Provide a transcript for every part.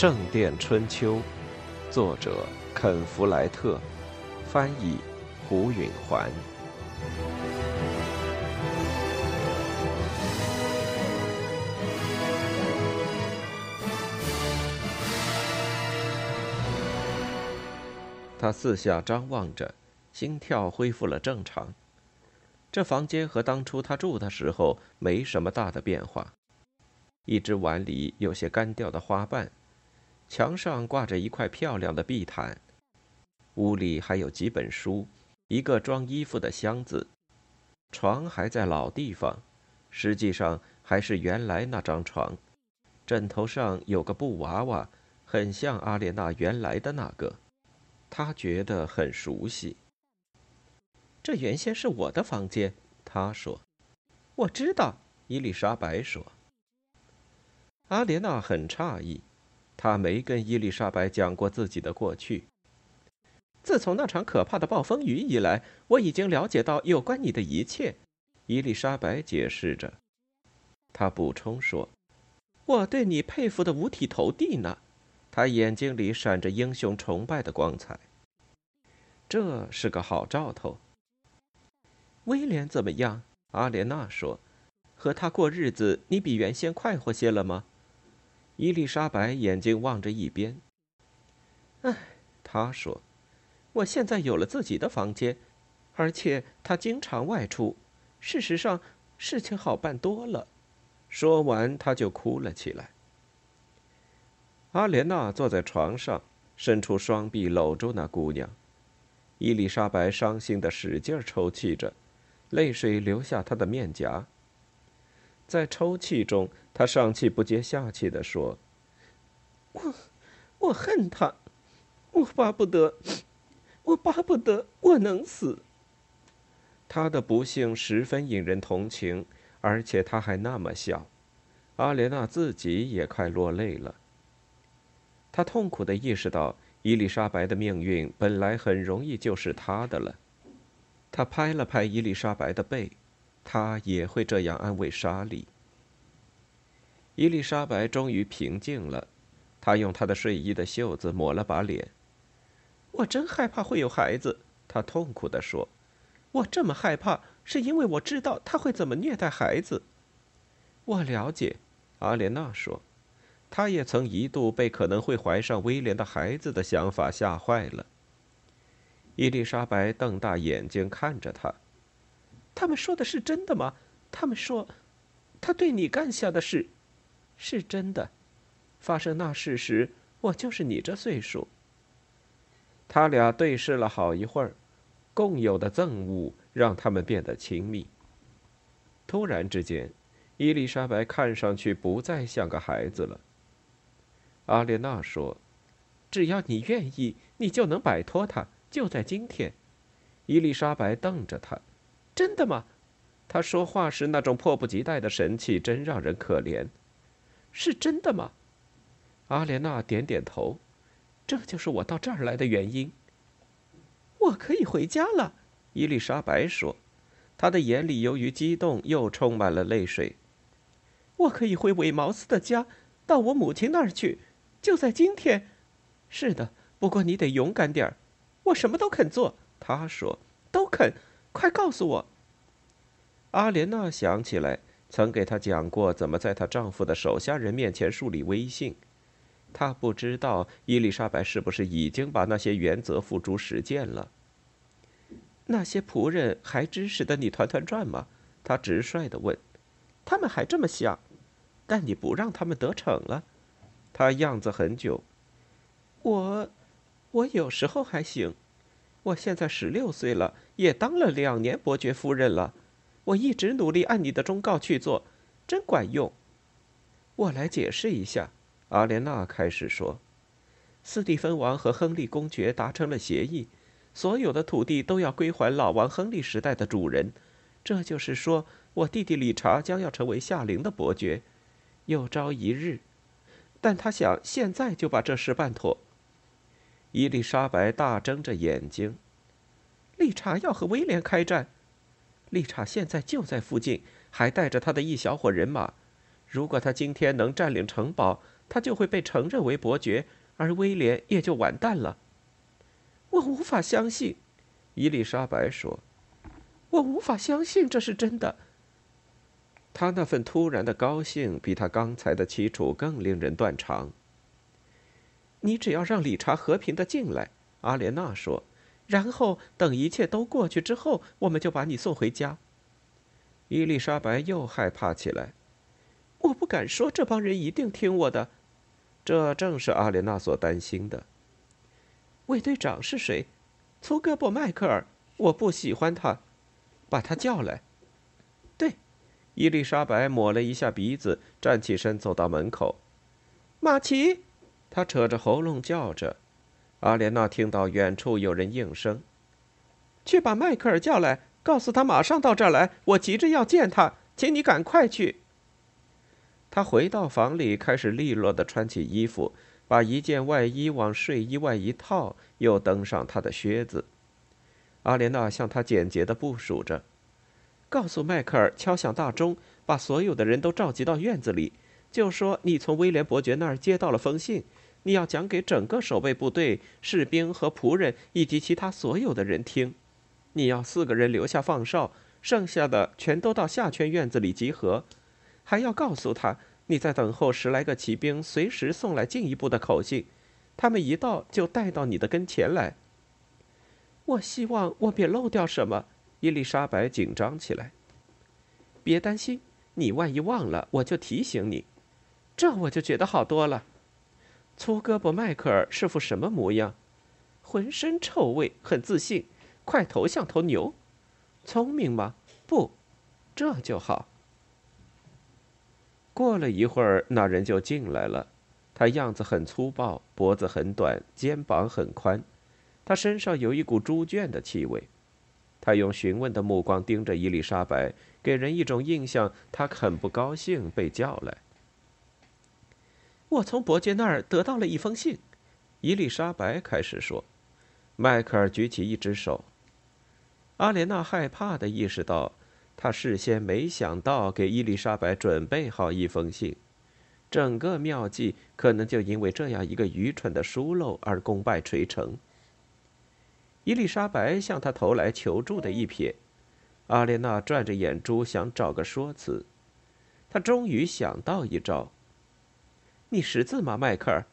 圣殿春秋》，作者肯·弗莱特，翻译胡允环。他四下张望着，心跳恢复了正常。这房间和当初他住的时候没什么大的变化。一只碗里有些干掉的花瓣，墙上挂着一块漂亮的地毯，屋里还有几本书，一个装衣服的箱子，床还在老地方，实际上还是原来那张床，枕头上有个布娃娃，很像阿莲娜原来的那个，他觉得很熟悉。这原先是我的房间，他说。我知道，伊丽莎白说。阿莲娜很诧异，他没跟伊丽莎白讲过自己的过去。自从那场可怕的暴风雨以来，我已经了解到有关你的一切。伊丽莎白解释着，她补充说：“我对你佩服的五体投地呢。”她眼睛里闪着英雄崇拜的光彩。这是个好兆头。威廉怎么样？阿莲娜说：“和他过日子，你比原先快活些了吗？”伊丽莎白眼睛望着一边。“唉，”她说，“我现在有了自己的房间，而且他经常外出。事实上，事情好办多了。”说完，她就哭了起来。阿莲娜坐在床上，伸出双臂搂住那姑娘。伊丽莎白伤心的使劲抽泣着。泪水流下她的面颊。在抽泣中，他上气不接下气地说：“我，我恨他，我巴不得，我巴不得我能死。”他的不幸十分引人同情，而且他还那么小。阿莲娜自己也快落泪了。他痛苦地意识到，伊丽莎白的命运本来很容易就是他的了。他拍了拍伊丽莎白的背，他也会这样安慰莎莉。伊丽莎白终于平静了，她用她的睡衣的袖子抹了把脸。我真害怕会有孩子，她痛苦地说。我这么害怕，是因为我知道他会怎么虐待孩子。我了解，阿莲娜说，她也曾一度被可能会怀上威廉的孩子的想法吓坏了。伊丽莎白瞪大眼睛看着他。他们说的是真的吗？他们说，他对你干下的事，是真的。发生那事时，我就是你这岁数。他俩对视了好一会儿，共有的憎恶让他们变得亲密。突然之间，伊丽莎白看上去不再像个孩子了。阿莲娜说：“只要你愿意，你就能摆脱他。”就在今天，伊丽莎白瞪着他：“真的吗？”他说话时那种迫不及待的神气真让人可怜。是真的吗？阿莲娜点点头。这就是我到这儿来的原因。我可以回家了，伊丽莎白说，她的眼里由于激动又充满了泪水。我可以回韦茅斯的家，到我母亲那儿去，就在今天。是的，不过你得勇敢点儿。我什么都肯做，他说，都肯。快告诉我。阿莲娜想起来，曾给她讲过怎么在她丈夫的手下人面前树立威信。她不知道伊丽莎白是不是已经把那些原则付诸实践了。那些仆人还支持的你团团转吗？她直率地问。他们还这么想，但你不让他们得逞了。他样子很久。我。我有时候还行，我现在十六岁了，也当了两年伯爵夫人了。我一直努力按你的忠告去做，真管用。我来解释一下，阿莲娜开始说：“斯蒂芬王和亨利公爵达成了协议，所有的土地都要归还老王亨利时代的主人。这就是说，我弟弟理查将要成为夏陵的伯爵，有朝一日。但他想现在就把这事办妥。”伊丽莎白大睁着眼睛。理查要和威廉开战，理查现在就在附近，还带着他的一小伙人马。如果他今天能占领城堡，他就会被承认为伯爵，而威廉也就完蛋了。我无法相信，伊丽莎白说：“我无法相信这是真的。”他那份突然的高兴，比他刚才的凄楚更令人断肠。你只要让理查和平的进来，阿莲娜说，然后等一切都过去之后，我们就把你送回家。伊丽莎白又害怕起来。我不敢说这帮人一定听我的，这正是阿莲娜所担心的。卫队长是谁？粗胳膊迈克尔。我不喜欢他，把他叫来。对，伊丽莎白抹了一下鼻子，站起身走到门口。马奇，他扯着喉咙叫着。阿莲娜听到远处有人应声：“去把迈克尔叫来，告诉他马上到这儿来。我急着要见他，请你赶快去。”他回到房里，开始利落地穿起衣服，把一件外衣往睡衣外一套，又登上他的靴子。阿莲娜向他简洁地部署着：“告诉迈克尔敲响大钟，把所有的人都召集到院子里，就说你从威廉伯爵那儿接到了封信，你要讲给整个守备部队、士兵和仆人以及其他所有的人听。你要四个人留下放哨，剩下的全都到下圈院子里集合。”还要告诉他，你在等候十来个骑兵随时送来进一步的口信，他们一到就带到你的跟前来。我希望我别漏掉什么。伊丽莎白紧张起来。别担心，你万一忘了，我就提醒你。这我就觉得好多了。粗胳膊迈克尔是副什么模样？浑身臭味，很自信，块头像头牛。聪明吗？不，这就好。过了一会儿，那人就进来了。他样子很粗暴，脖子很短，肩膀很宽。他身上有一股猪圈的气味。他用询问的目光盯着伊丽莎白，给人一种印象，他很不高兴被叫来。我从伯爵那儿得到了一封信，伊丽莎白开始说。迈克尔举起一只手。阿莲娜害怕的意识到。他事先没想到给伊丽莎白准备好一封信，整个妙计可能就因为这样一个愚蠢的疏漏而功败垂成。伊丽莎白向他投来求助的一瞥，阿莲娜转着眼珠想找个说辞，他终于想到一招。你识字吗，迈克尔？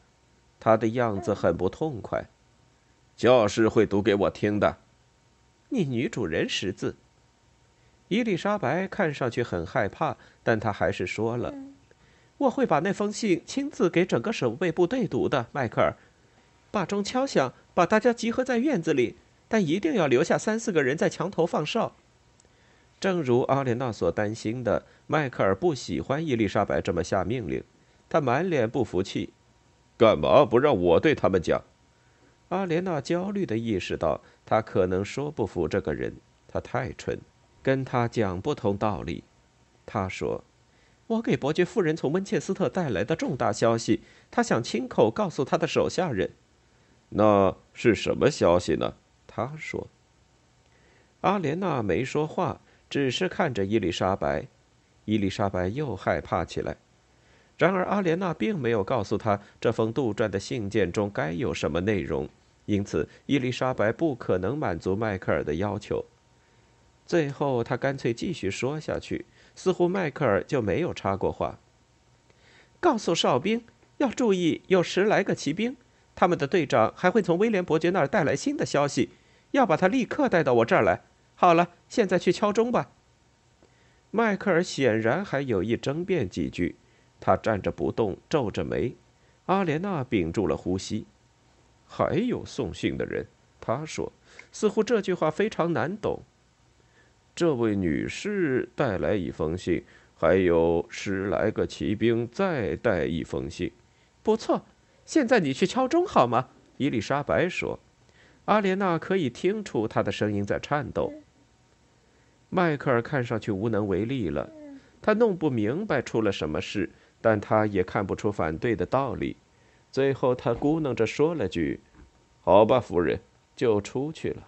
他的样子很不痛快。教师会读给我听的。你女主人识字。伊丽莎白看上去很害怕，但她还是说了：“我会把那封信亲自给整个守备部队读的，迈克尔。把钟敲响，把大家集合在院子里，但一定要留下三四个人在墙头放哨。”正如阿莲娜所担心的，迈克尔不喜欢伊丽莎白这么下命令，他满脸不服气：“干嘛不让我对他们讲？”阿莲娜焦虑地意识到，她可能说不服这个人，他太蠢。跟他讲不通道理，他说：“我给伯爵夫人从温切斯特带来的重大消息，他想亲口告诉他的手下人。那是什么消息呢？”他说。阿莲娜没说话，只是看着伊丽莎白。伊丽莎白又害怕起来。然而阿莲娜并没有告诉他这封杜撰的信件中该有什么内容，因此伊丽莎白不可能满足迈克尔的要求。最后，他干脆继续说下去，似乎迈克尔就没有插过话。告诉哨兵要注意，有十来个骑兵，他们的队长还会从威廉伯爵那儿带来新的消息，要把他立刻带到我这儿来。好了，现在去敲钟吧。迈克尔显然还有意争辩几句，他站着不动，皱着眉。阿莲娜屏住了呼吸。还有送信的人，他说，似乎这句话非常难懂。这位女士带来一封信，还有十来个骑兵再带一封信。不错，现在你去敲钟好吗？伊丽莎白说。阿莲娜可以听出她的声音在颤抖。迈克尔看上去无能为力了，他弄不明白出了什么事，但他也看不出反对的道理。最后，他咕哝着说了句：“好吧，夫人。”就出去了。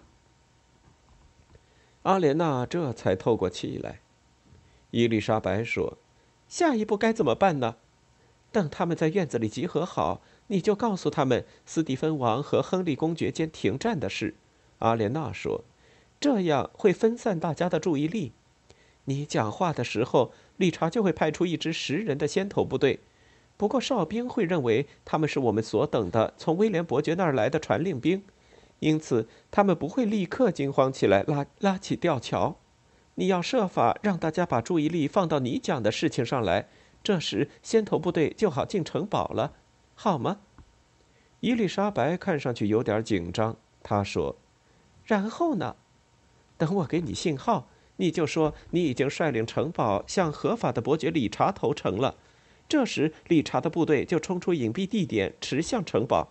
阿莲娜这才透过气来。伊丽莎白说：“下一步该怎么办呢？等他们在院子里集合好，你就告诉他们斯蒂芬王和亨利公爵间停战的事。”阿莲娜说，“这样会分散大家的注意力。你讲话的时候，理查就会派出一支十人的先头部队。不过哨兵会认为他们是我们所等的从威廉伯爵那儿来的传令兵，因此他们不会立刻惊慌起来拉拉起吊桥。你要设法让大家把注意力放到你讲的事情上来。”这时，先头部队就好进城堡了，好吗？伊丽莎白看上去有点紧张。她说：“然后呢？等我给你信号，你就说你已经率领城堡向合法的伯爵理查投诚了。这时，理查的部队就冲出隐蔽地点，驰向城堡。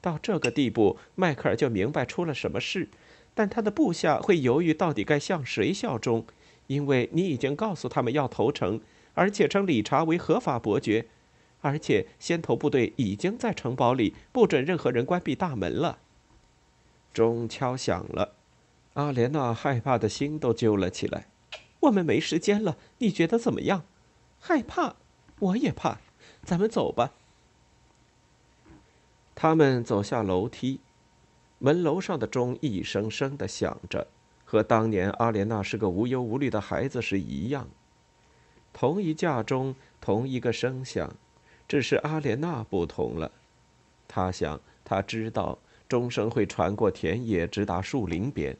到这个地步，迈克尔就明白出了什么事，但他的部下会犹豫到底该向谁效忠，因为你已经告诉他们要投诚。”而且称理查为合法伯爵，而且先头部队已经在城堡里，不准任何人关闭大门了。钟敲响了，阿莲娜害怕的心都揪了起来。我们没时间了，你觉得怎么样？害怕，我也怕。咱们走吧。他们走下楼梯，门楼上的钟一声声的响着，和当年阿莲娜是个无忧无虑的孩子时一样。同一架钟，同一个声响，只是阿莲娜不同了。他想，他知道钟声会传过田野，直达树林边。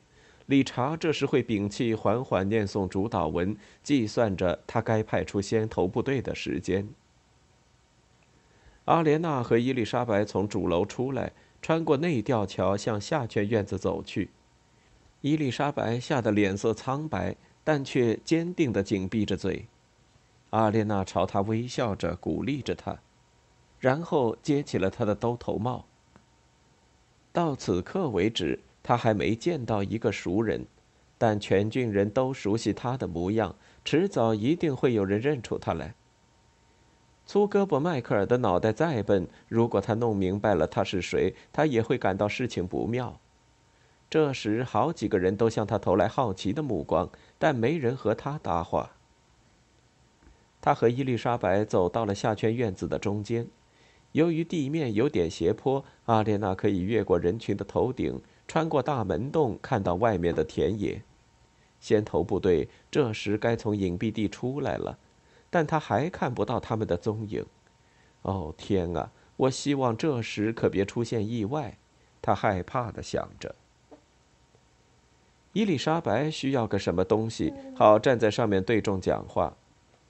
理查这时会屏气，缓缓念诵主导文，计算着他该派出先头部队的时间。阿莲娜和伊丽莎白从主楼出来，穿过内吊桥，向下圈院子走去。伊丽莎白吓得脸色苍白，但却坚定地紧闭着嘴。阿莲娜朝他微笑着，鼓励着他，然后接起了他的兜头帽。到此刻为止，他还没见到一个熟人，但全郡人都熟悉他的模样，迟早一定会有人认出他来。粗胳膊迈克尔的脑袋再笨，如果他弄明白了他是谁，他也会感到事情不妙。这时，好几个人都向他投来好奇的目光，但没人和他搭话。他和伊丽莎白走到了下圈院子的中间，由于地面有点斜坡，阿列娜可以越过人群的头顶，穿过大门洞，看到外面的田野。先头部队这时该从隐蔽地出来了，但他还看不到他们的踪影。哦天啊！我希望这时可别出现意外，他害怕的想着。伊丽莎白需要个什么东西，好站在上面对众讲话。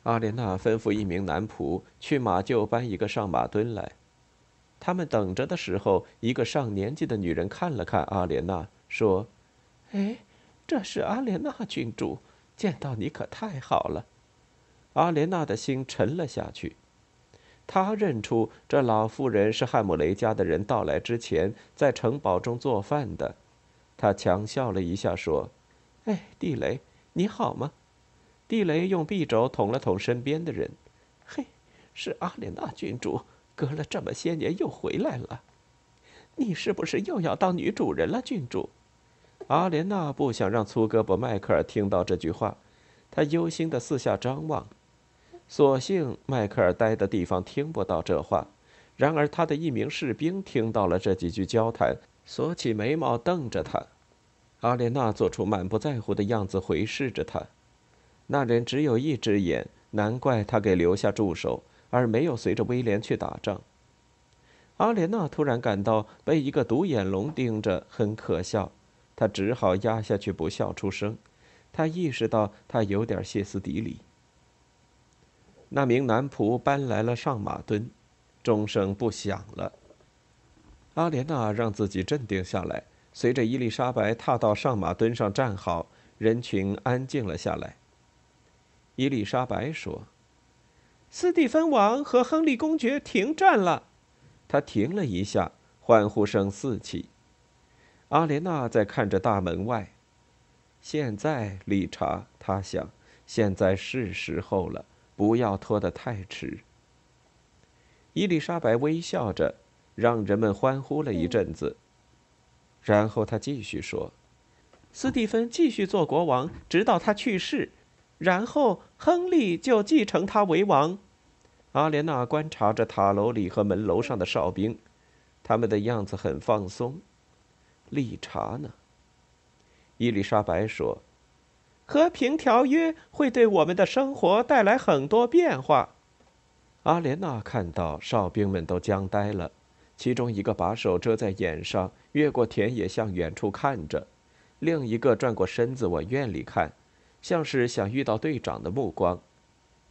阿莲娜吩咐一名男仆去马厩搬一个上马墩来。他们等着的时候，一个上年纪的女人看了看阿莲娜，说：“哎，这是阿莲娜郡主，见到你可太好了。”阿莲娜的心沉了下去。她认出这老妇人是汉姆雷家的人到来之前在城堡中做饭的。她强笑了一下，说：“哎，地雷，你好吗？”地雷用臂肘捅了捅身边的人，“嘿，是阿莲娜郡主，隔了这么些年又回来了。你是不是又要当女主人了，郡主？”阿莲娜不想让粗胳膊迈克尔听到这句话，她忧心的四下张望。所幸迈克尔待的地方听不到这话，然而他的一名士兵听到了这几句交谈，锁起眉毛瞪着他。阿莲娜做出满不在乎的样子，回视着他。那人只有一只眼，难怪他给留下助手，而没有随着威廉去打仗。阿莲娜突然感到被一个独眼龙盯着很可笑，她只好压下去不笑出声。她意识到他有点歇斯底里。那名男仆搬来了上马墩，钟声不响了。阿莲娜让自己镇定下来，随着伊丽莎白踏到上马墩上站好，人群安静了下来。伊丽莎白说：“斯蒂芬王和亨利公爵停战了。”他停了一下，欢呼声四起。阿莲娜在看着大门外。现在，理查，他想，现在是时候了，不要拖得太迟。伊丽莎白微笑着，让人们欢呼了一阵子。然后他继续说：“斯蒂芬继续做国王，直到他去世。”然后，亨利就继承他为王。阿莲娜观察着塔楼里和门楼上的哨兵，他们的样子很放松。理查呢？伊丽莎白说：“和平条约会对我们的生活带来很多变化。”阿莲娜看到哨兵们都僵呆了，其中一个把手遮在眼上，越过田野向远处看着；另一个转过身子往院里看，像是想遇到队长的目光。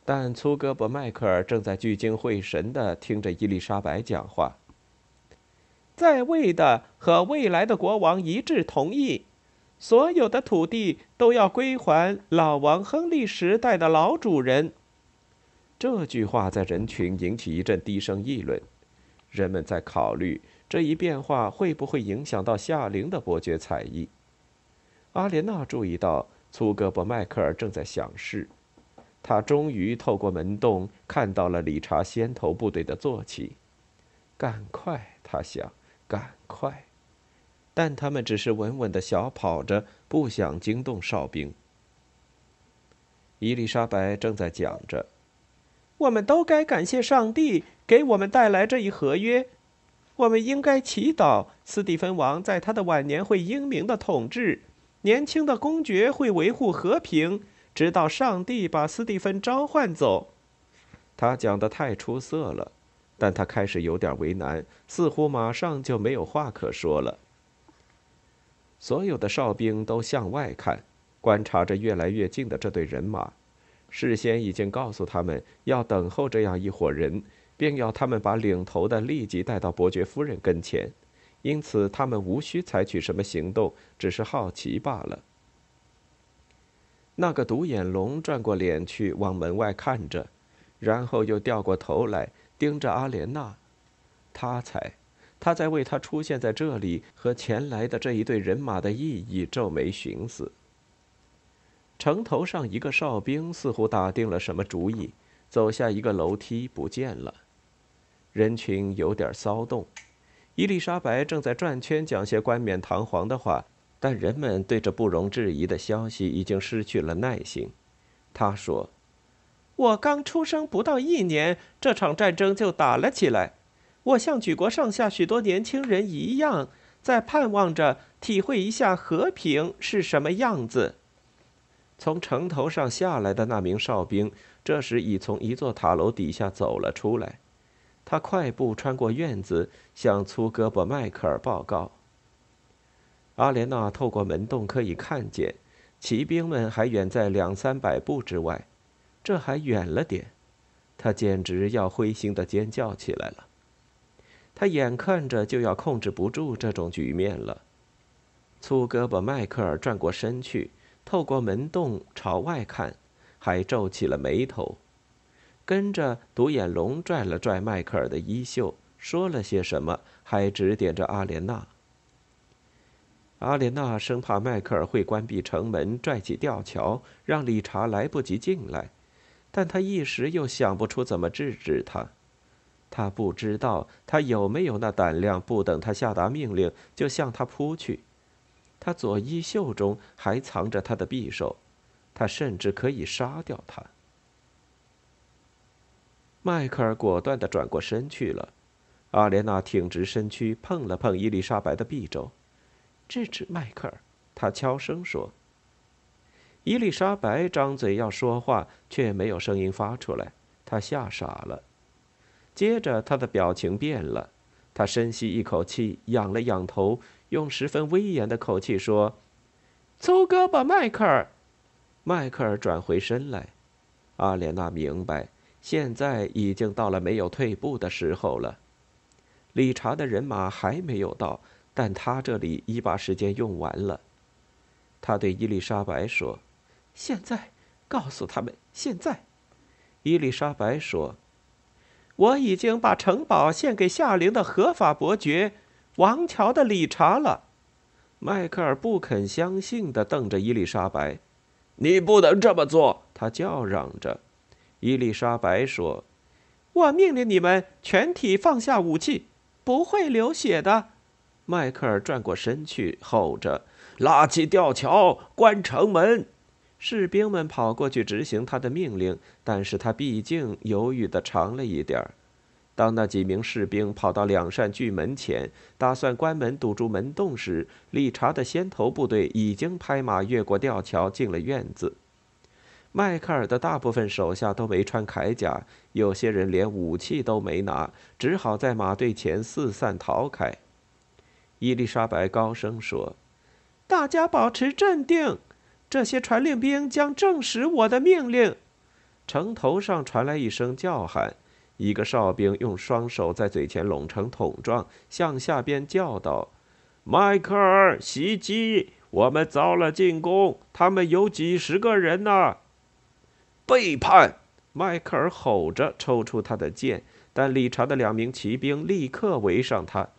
但粗胳膊迈克尔正在聚精会神地听着伊丽莎白讲话。在位的和未来的国王一致同意，所有的土地都要归还老王亨利时代的老主人。这句话在人群引起一阵低声议论，人们在考虑这一变化会不会影响到夏令的伯爵才艺。阿莲娜注意到粗胳膊迈克尔正在想事，他终于透过门洞看到了理查先头部队的坐骑。赶快，他想。赶快！但他们只是稳稳的小跑着，不想惊动哨兵。伊丽莎白正在讲着：“我们都该感谢上帝给我们带来这一合约。我们应该祈祷斯蒂芬王在他的晚年会英明的统治，年轻的公爵会维护和平，直到上帝把斯蒂芬召唤走。”他讲的太出色了。但他开始有点为难，似乎马上就没有话可说了。所有的哨兵都向外看，观察着越来越近的这队人马。事先已经告诉他们要等候这样一伙人，并要他们把领头的立即带到伯爵夫人跟前，因此他们无需采取什么行动，只是好奇罢了。那个独眼龙转过脸去往门外看着，然后又掉过头来。盯着阿莲娜，他猜，他在为他出现在这里和前来的这一队人马的意义皱眉寻思。城头上一个哨兵似乎打定了什么主意，走下一个楼梯不见了。人群有点骚动。伊丽莎白正在转圈讲些冠冕堂皇的话，但人们对这不容置疑的消息已经失去了耐心。他说。我刚出生不到一年，这场战争就打了起来。我像举国上下许多年轻人一样，在盼望着体会一下和平是什么样子。从城头上下来的那名哨兵，这时已从一座塔楼底下走了出来。他快步穿过院子，向粗胳膊迈克尔报告。阿莲娜透过门洞可以看见，骑兵们还远在两三百步之外。这还远了点，他简直要灰心的尖叫起来了。他眼看着就要控制不住这种局面了。粗胳膊迈克尔转过身去，透过门洞朝外看，还皱起了眉头。跟着独眼龙拽了拽迈克尔的衣袖，说了些什么，还指点着阿莲娜。阿莲娜生怕迈克尔会关闭城门，拽起吊桥，让理查来不及进来。但他一时又想不出怎么制止他，他不知道他有没有那胆量，不等他下达命令就向他扑去。他左衣袖中还藏着他的匕首，他甚至可以杀掉他。迈克尔果断地转过身去了，阿莲娜挺直身躯，碰了碰伊丽莎白的臂肘，制止迈克尔。他悄声说。伊丽莎白张嘴要说话，却没有声音发出来，她吓傻了。接着，她的表情变了，她深吸一口气，仰了仰头，用十分威严的口气说：“粗胳膊迈克尔。”迈克尔转回身来，阿莲娜明白，现在已经到了没有退步的时候了。理查的人马还没有到，但他这里已把时间用完了。他对伊丽莎白说。现在，告诉他们。现在，伊丽莎白说：“我已经把城堡献给夏灵的合法伯爵，王桥的理查了。”迈克尔不肯相信的瞪着伊丽莎白：“你不能这么做！”他叫嚷着。伊丽莎白说：“我命令你们全体放下武器，不会流血的。”迈克尔转过身去，吼着：“拉起吊桥，关城门！”士兵们跑过去执行他的命令，但是他毕竟犹豫的长了一点儿。当那几名士兵跑到两扇巨门前，打算关门堵住门洞时，理查的先头部队已经拍马越过吊桥进了院子。迈克尔的大部分手下都没穿铠甲，有些人连武器都没拿，只好在马队前四散逃开。伊丽莎白高声说：“大家保持镇定，这些传令兵将证实我的命令。”城头上传来一声叫喊。一个哨兵用双手在嘴前拢成桶状，向下边叫道：“迈克尔，袭击！我们遭了进攻，他们有几十个人呢！”背叛！迈克尔吼着，抽出他的剑，但理查的两名骑兵立刻围上他，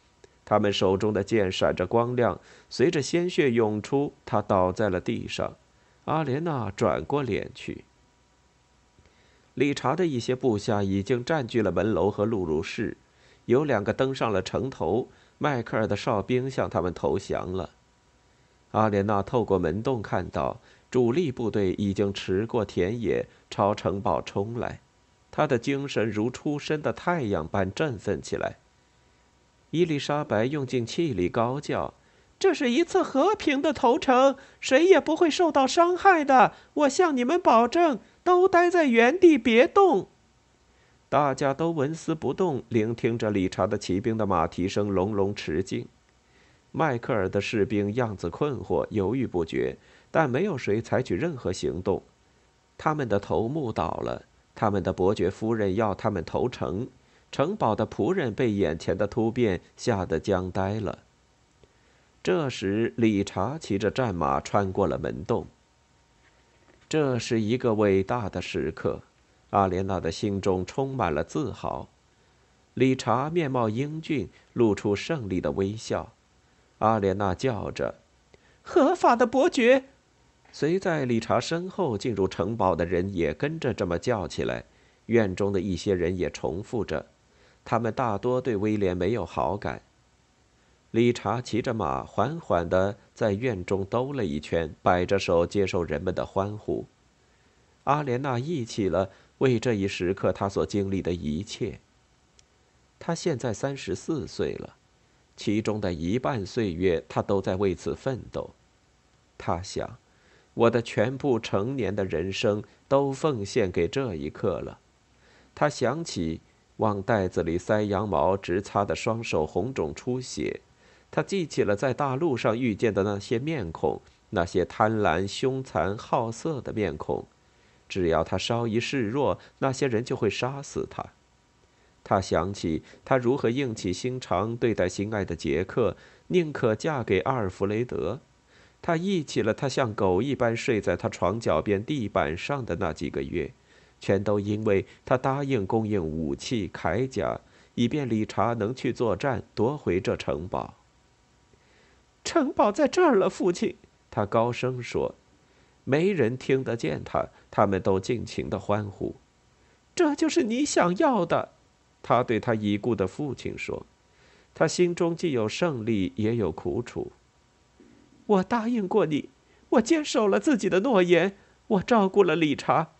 他们手中的剑闪着光亮，随着鲜血涌出，他倒在了地上。阿莲娜转过脸去。理查的一些部下已经占据了门楼和录入室，有两个登上了城头。迈克尔的哨兵向他们投降了。阿莲娜透过门洞看到，主力部队已经驰过田野，朝城堡冲来。他的精神如初升的太阳般振奋起来。伊丽莎白用尽气力高叫：“这是一次和平的投诚，谁也不会受到伤害的，我向你们保证。”都待在原地，别动。大家都纹丝不动，聆听着理查的骑兵的马蹄声隆隆驰进。迈克尔的士兵样子困惑，犹豫不决，但没有谁采取任何行动。他们的头目倒了，他们的伯爵夫人要他们投诚，城堡的仆人被眼前的突变吓得僵呆了。这时，理查骑着战马穿过了门洞。这是一个伟大的时刻，阿莲娜的心中充满了自豪。理查面貌英俊，露出胜利的微笑。阿莲娜叫着：“合法的伯爵！”随在理查身后进入城堡的人也跟着这么叫起来。院中的一些人也重复着，他们大多对威廉没有好感。理查骑着马，缓缓地在院中兜了一圈，摆着手接受人们的欢呼。阿莲娜忆起了为这一时刻她所经历的一切。她现在三十四岁了，其中的一半岁月她都在为此奋斗。她想，我的全部成年的人生都奉献给这一刻了。她想起往袋子里塞羊毛直擦的双手红肿出血。他记起了在大陆上遇见的那些面孔，那些贪婪、凶残、好色的面孔。只要他稍一示弱，那些人就会杀死他。他想起他如何硬起心肠对待心爱的杰克，宁可嫁给阿尔弗雷德。他忆起了他像狗一般睡在他床脚边地板上的那几个月，全都因为他答应供应武器、铠甲，以便理查能去作战，夺回这城堡。城堡在这儿了，父亲。他高声说：“没人听得见他。”他们都尽情的欢呼。这就是你想要的，他对他已故的父亲说。他心中既有胜利，也有苦楚。我答应过你，我坚守了自己的诺言，我照顾了理查，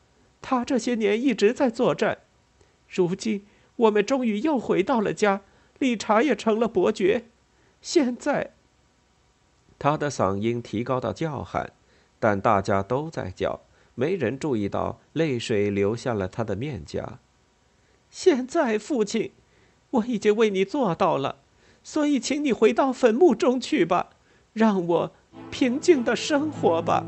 他这些年一直在作战。如今我们终于又回到了家，理查也成了伯爵。现在。他的嗓音提高到叫喊，但大家都在叫，没人注意到泪水流下了他的面颊。现在，父亲，我已经为你做到了，所以请你回到坟墓中去吧，让我平静的生活吧。